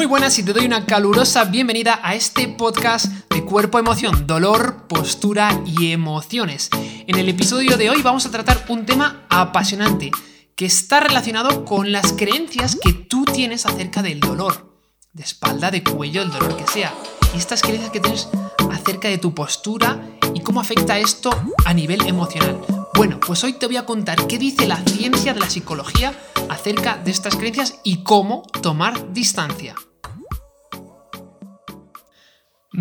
Muy buenas y te doy una calurosa bienvenida a este podcast de cuerpo, emoción, dolor, postura y emociones. En el episodio de hoy vamos a tratar un tema apasionante que está relacionado con las creencias que tú tienes acerca del dolor, de espalda, de cuello, el dolor que sea. Y estas creencias que tienes acerca de tu postura y cómo afecta esto a nivel emocional. Bueno, pues hoy te voy a contar qué dice la ciencia de la psicología acerca de estas creencias y cómo tomar distancia.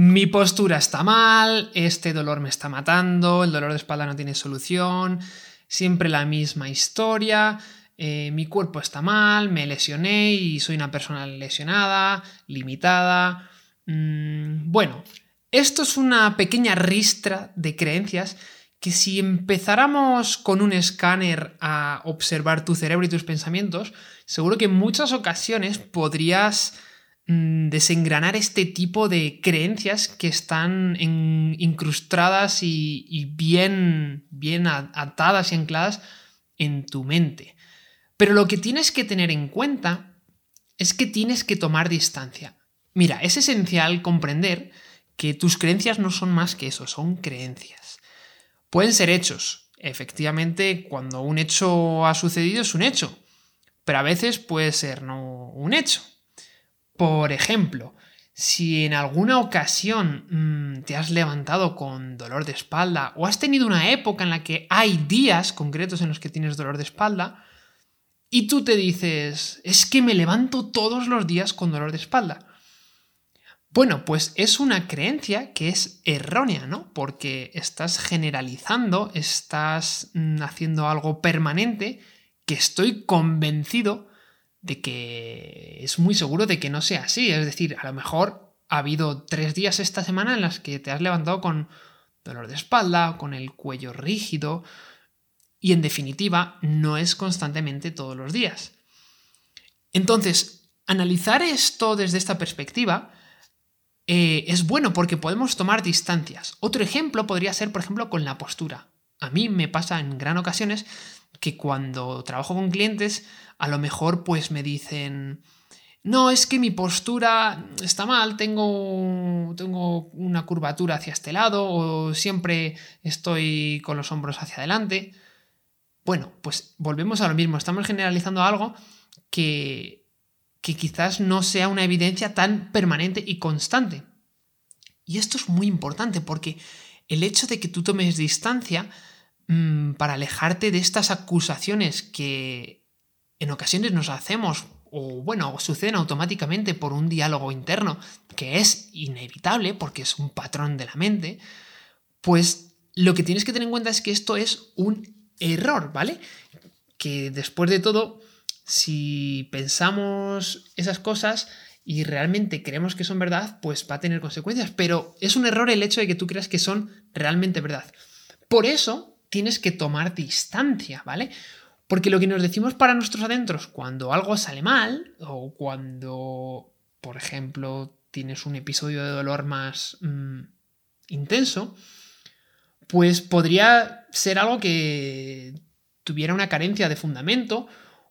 Mi postura está mal, este dolor me está matando, el dolor de espalda no tiene solución, siempre la misma historia, eh, mi cuerpo está mal, me lesioné y soy una persona lesionada, limitada. Mm, bueno, esto es una pequeña ristra de creencias que si empezáramos con un escáner a observar tu cerebro y tus pensamientos, seguro que en muchas ocasiones podrías desengranar este tipo de creencias que están incrustadas y, bien, bien atadas y ancladas en tu mente. Pero lo que tienes que tener en cuenta es que tienes que tomar distancia. Mira, es esencial comprender que tus creencias no son más que eso, son creencias. Pueden ser hechos. Efectivamente, cuando un hecho ha sucedido es un hecho, pero a veces puede ser no un hecho. Por ejemplo, si en alguna ocasión mm, te has levantado con dolor de espalda o has tenido una época en la que hay días concretos en los que tienes dolor de espalda y tú te dices, es que me levanto todos los días con dolor de espalda. Bueno, pues es una creencia que es errónea, ¿no? Porque estás generalizando, estás mm, haciendo algo permanente que estoy convencido de que es muy seguro de que no sea así. Es decir, a lo mejor ha habido tres días esta semana en las que te has levantado con dolor de espalda, con el cuello rígido, y en definitiva no es constantemente todos los días. Entonces, analizar esto desde esta perspectiva eh, es bueno porque podemos tomar distancias. Otro ejemplo podría ser, por ejemplo, con la postura. A mí me pasa en gran ocasiones que cuando trabajo con clientes, a lo mejor pues me dicen, no, es que mi postura está mal, tengo, tengo una curvatura hacia este lado o siempre estoy con los hombros hacia adelante. Bueno, pues volvemos a lo mismo, estamos generalizando algo que que quizás no sea una evidencia tan permanente y constante. Y esto es muy importante porque el hecho de que tú tomes distancia mm, para alejarte de estas acusaciones que en ocasiones nos hacemos o bueno, suceden automáticamente por un diálogo interno que es inevitable porque es un patrón de la mente, pues lo que tienes que tener en cuenta es que esto es un error, ¿vale? Que después de todo si pensamos esas cosas y realmente creemos que son verdad, pues va a tener consecuencias. Pero es un error el hecho de que tú creas que son realmente verdad. Por eso tienes que tomar distancia, ¿vale? Porque lo que nos decimos para nuestros adentros cuando algo sale mal o cuando, por ejemplo, tienes un episodio de dolor más mm, intenso, pues podría ser algo que tuviera una carencia de fundamento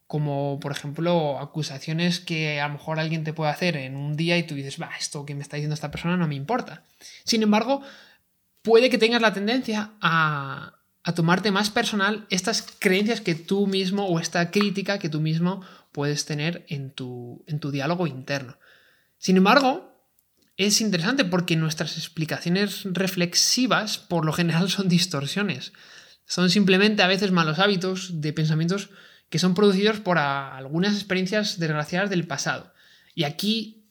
como por ejemplo acusaciones que a lo mejor alguien te puede hacer en un día y tú dices, va, esto que me está diciendo esta persona no me importa. Sin embargo, puede que tengas la tendencia a, a tomarte más personal estas creencias que tú mismo o esta crítica que tú mismo puedes tener en tu, en tu diálogo interno. Sin embargo, es interesante porque nuestras explicaciones reflexivas por lo general son distorsiones. Son simplemente a veces malos hábitos de pensamientos que son producidos por algunas experiencias desgraciadas del pasado. Y aquí,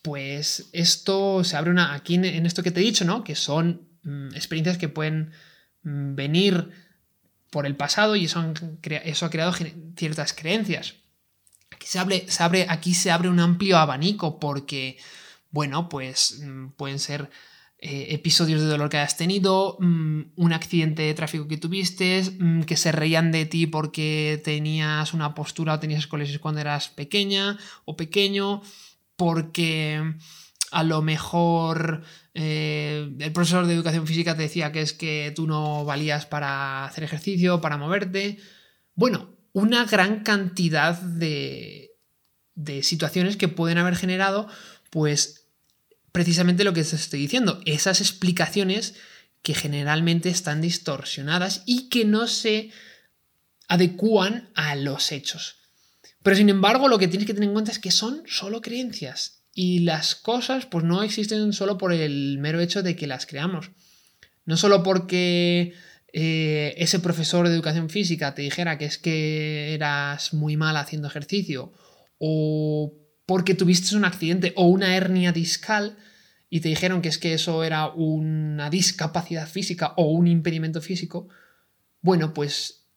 pues esto se abre una, aquí en, esto que te he dicho, ¿no? Que son mm, experiencias que pueden venir por el pasado y eso, ha creado ciertas creencias. Aquí se, abre, aquí se abre un amplio abanico porque, bueno, pues mm, pueden ser eh, episodios de dolor que hayas tenido, mm, un accidente de tráfico que tuviste, mm, que se reían de ti porque tenías una postura o tenías escoliosis cuando eras pequeña o pequeño, porque a lo mejor eh, el profesor de educación física te decía que es que tú no valías para hacer ejercicio, para moverte. Bueno, una gran cantidad de, de situaciones que pueden haber generado, pues precisamente lo que te estoy diciendo, esas explicaciones que generalmente están distorsionadas y que no se adecúan a los hechos. Pero sin embargo, lo que tienes que tener en cuenta es que son solo creencias y las cosas pues no existen solo por el mero hecho de que las creamos. No solo porque eh, ese profesor de educación física te dijera que es que eras muy mal haciendo ejercicio o porque tuviste un accidente o una hernia discal y te dijeron que es que eso era una discapacidad física o un impedimento físico, bueno, pues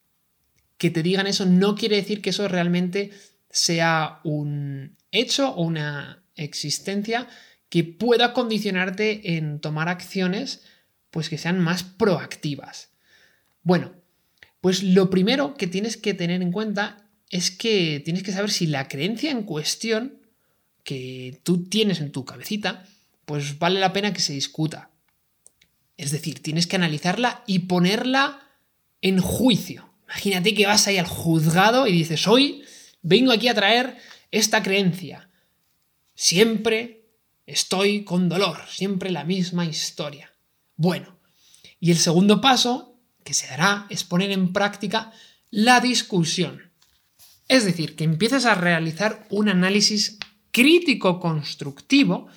que te digan eso no quiere decir que eso realmente sea un hecho o una existencia que pueda condicionarte en tomar acciones pues que sean más proactivas. Bueno, pues lo primero que tienes que tener en cuenta es que tienes que saber si la creencia en cuestión que tú tienes en tu cabecita, pues vale la pena que se discuta. Es decir, tienes que analizarla y ponerla en juicio. Imagínate que vas ahí al juzgado y dices, hoy vengo aquí a traer esta creencia. Siempre estoy con dolor, siempre la misma historia. Bueno, y el segundo paso que se dará es poner en práctica la discusión. Es decir, que empieces a realizar un análisis crítico constructivo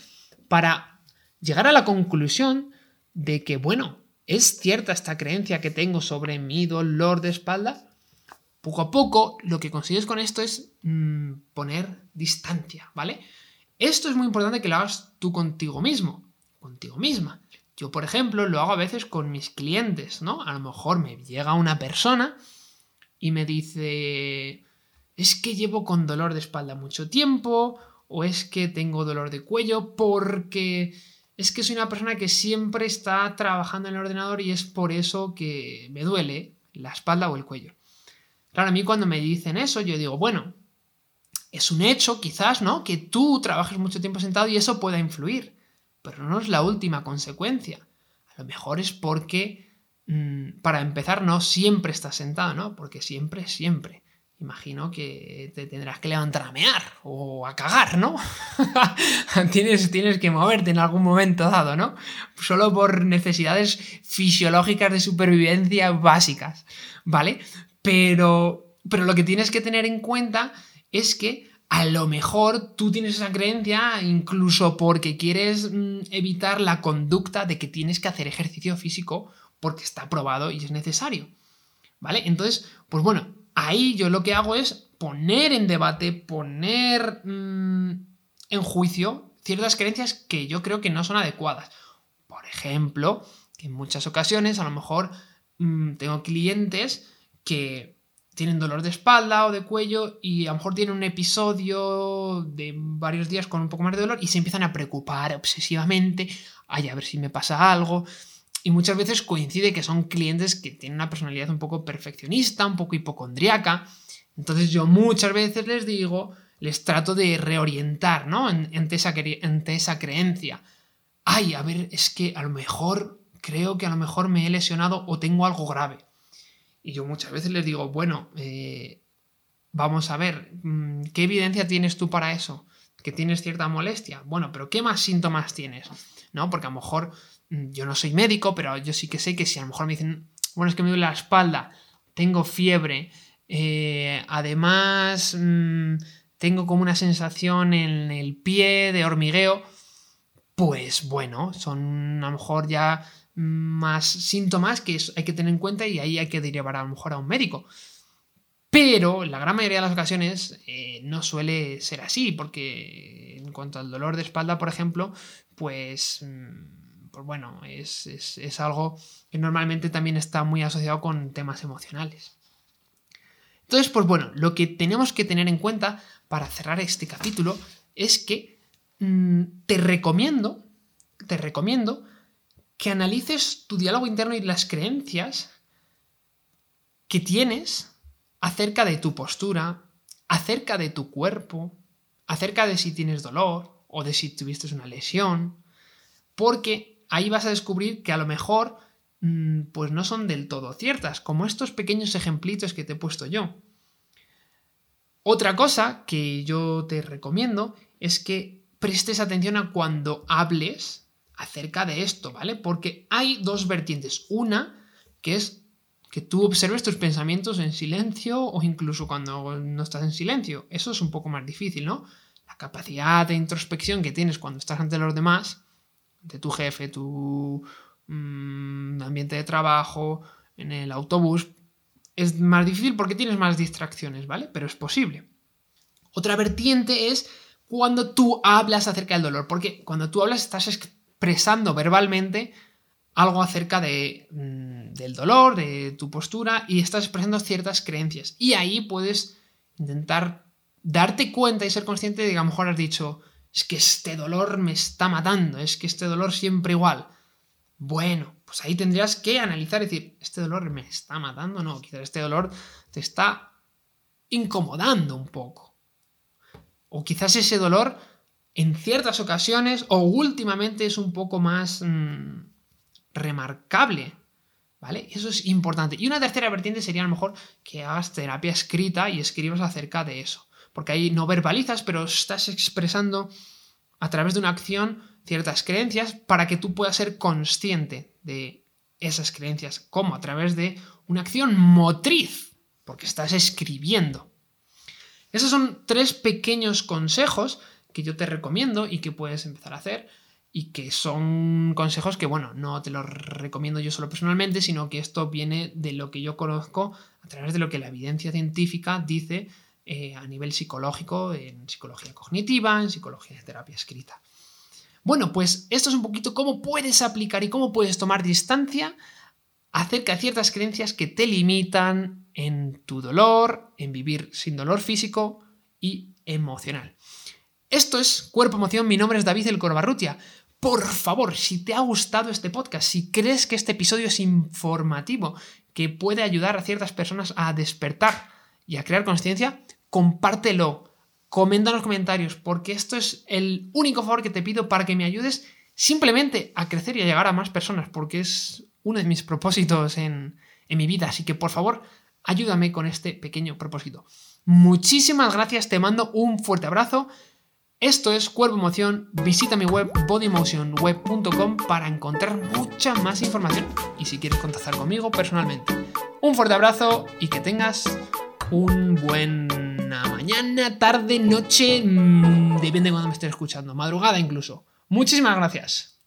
para llegar a la conclusión de que, bueno, ¿es cierta esta creencia que tengo sobre mi dolor de espalda? Poco a poco lo que consigues con esto es mm, poner distancia, ¿vale? Esto es muy importante que lo hagas tú contigo mismo, contigo misma. Yo, por ejemplo, lo hago a veces con mis clientes, ¿no? A lo mejor me llega una persona y me dice, es que llevo con dolor de espalda mucho tiempo, o es que tengo dolor de cuello porque es que soy una persona que siempre está trabajando en el ordenador y es por eso que me duele la espalda o el cuello. Claro, a mí cuando me dicen eso, yo digo, bueno, es un hecho quizás, ¿no? Que tú trabajes mucho tiempo sentado y eso pueda influir pero no es la última consecuencia. A lo mejor es porque, mm, para empezar, no siempre estás sentado, ¿no? Porque siempre, siempre. Imagino que te tendrás que levantar a o a cagar, ¿no? tienes, tienes que moverte en algún momento dado, ¿no? Solo por necesidades fisiológicas de supervivencia básicas, ¿vale? Pero, pero lo que tienes que tener en cuenta es que a lo mejor tú tienes esa creencia incluso porque quieres mm, evitar la conducta de que tienes que hacer ejercicio físico porque está probado y es necesario. ¿Vale? Entonces, pues bueno, ahí yo lo que hago es poner en debate, poner mm, en juicio ciertas creencias que yo creo que no son adecuadas. Por ejemplo, que en muchas ocasiones a lo mejor mm, tengo clientes que tienen dolor de espalda o de cuello y a lo mejor tienen un episodio de varios días con un poco más de dolor y se empiezan a preocupar obsesivamente, ay, a ver si me pasa algo. Y muchas veces coincide que son clientes que tienen una personalidad un poco perfeccionista, un poco hipocondriaca. Entonces yo muchas veces les digo, les trato de reorientar, ¿no? Ante esa, esa creencia. Ay, a ver, es que a lo mejor, creo que a lo mejor me he lesionado o tengo algo grave y yo muchas veces les digo, bueno, eh, vamos a ver, mm, ¿qué evidencia tienes tú para eso? Que tienes cierta molestia. Bueno, pero ¿qué más síntomas tienes? ¿No? Porque a lo mejor mm, yo no soy médico, pero yo sí que sé que si a lo mejor me dicen, bueno, es que me duele la espalda, tengo fiebre, eh, además mm, tengo como una sensación en el pie de hormigueo, pues bueno, son a lo mejor ya más síntomas que hay que tener en cuenta y ahí hay que derivar a lo mejor a un médico. Pero la gran mayoría de las ocasiones eh, no suele ser así, porque en cuanto al dolor de espalda, por ejemplo, pues, mm, pues bueno, es, es algo que normalmente también está muy asociado con temas emocionales. Entonces, pues bueno, lo que tenemos que tener en cuenta para cerrar este capítulo es que mm, te recomiendo, te recomiendo que analices tu diálogo interno y las creencias que tienes acerca de tu postura, acerca de tu cuerpo, acerca de si tienes dolor o de si tuviste una lesión, porque ahí vas a descubrir que a lo mejor mm, pues no son del todo ciertas, como estos pequeños ejemplitos que te he puesto yo. Otra cosa que yo te recomiendo es que prestes atención a cuando hables acerca de esto, ¿vale? Porque hay dos vertientes. Una, que es que tú observes tus pensamientos en silencio o incluso cuando no estás en silencio. Eso es un poco más difícil, ¿no? La capacidad de introspección que tienes cuando estás ante los demás, ante tu jefe, tu mm, ambiente de trabajo, en el autobús, es más difícil porque tienes más distracciones, ¿vale? Pero es posible. Otra vertiente es cuando tú hablas acerca del dolor, porque cuando tú hablas estás expresando verbalmente algo acerca de, mm, del dolor, de tu postura, y estás expresando ciertas creencias. Y ahí puedes intentar darte cuenta y ser consciente de que a lo mejor has dicho, es que este dolor me está matando, es que este dolor siempre igual. Bueno, pues ahí tendrías que analizar y decir, ¿este dolor me está matando? No, quizás este dolor te está incomodando un poco. O quizás ese dolor en ciertas ocasiones o últimamente es un poco más mm, remarcable. ¿Vale? Eso es importante. Y una tercera vertiente sería a lo mejor que hagas terapia escrita y escribas acerca de eso. Porque ahí no verbalizas, pero estás expresando a través de una acción ciertas creencias para que tú puedas ser consciente de esas creencias, como a través de una acción motriz, porque estás escribiendo. Esos son tres pequeños consejos que yo te recomiendo y que puedes empezar a hacer y que son consejos que, bueno, no te los recomiendo yo solo personalmente, sino que esto viene de lo que yo conozco a través de lo que la evidencia científica dice eh, a nivel psicológico, en psicología cognitiva, en psicología de terapia escrita. Bueno, pues esto es un poquito cómo puedes aplicar y cómo puedes tomar distancia acerca de ciertas creencias que te limitan en tu dolor, en vivir sin dolor físico y emocional. Esto es Cuerpo Emoción, mi nombre es David El Corbarrutia. Por favor, si te ha gustado este podcast, si crees que este episodio es informativo, que puede ayudar a ciertas personas a despertar y a crear conciencia, compártelo comenta en los comentarios, porque esto es el único favor que te pido para que me ayudes simplemente a crecer y a llegar a más personas, porque es uno de mis propósitos en, en mi vida. Así que por favor, ayúdame con este pequeño propósito. Muchísimas gracias, te mando un fuerte abrazo. Esto es Cuerpo Emoción. Visita mi web bodymotionweb.com para encontrar mucha más información y si quieres contactar conmigo personalmente. Un fuerte abrazo y que tengas un buen mañana, tarde, noche, mm, depende de cuando me estés escuchando, madrugada incluso. Muchísimas gracias.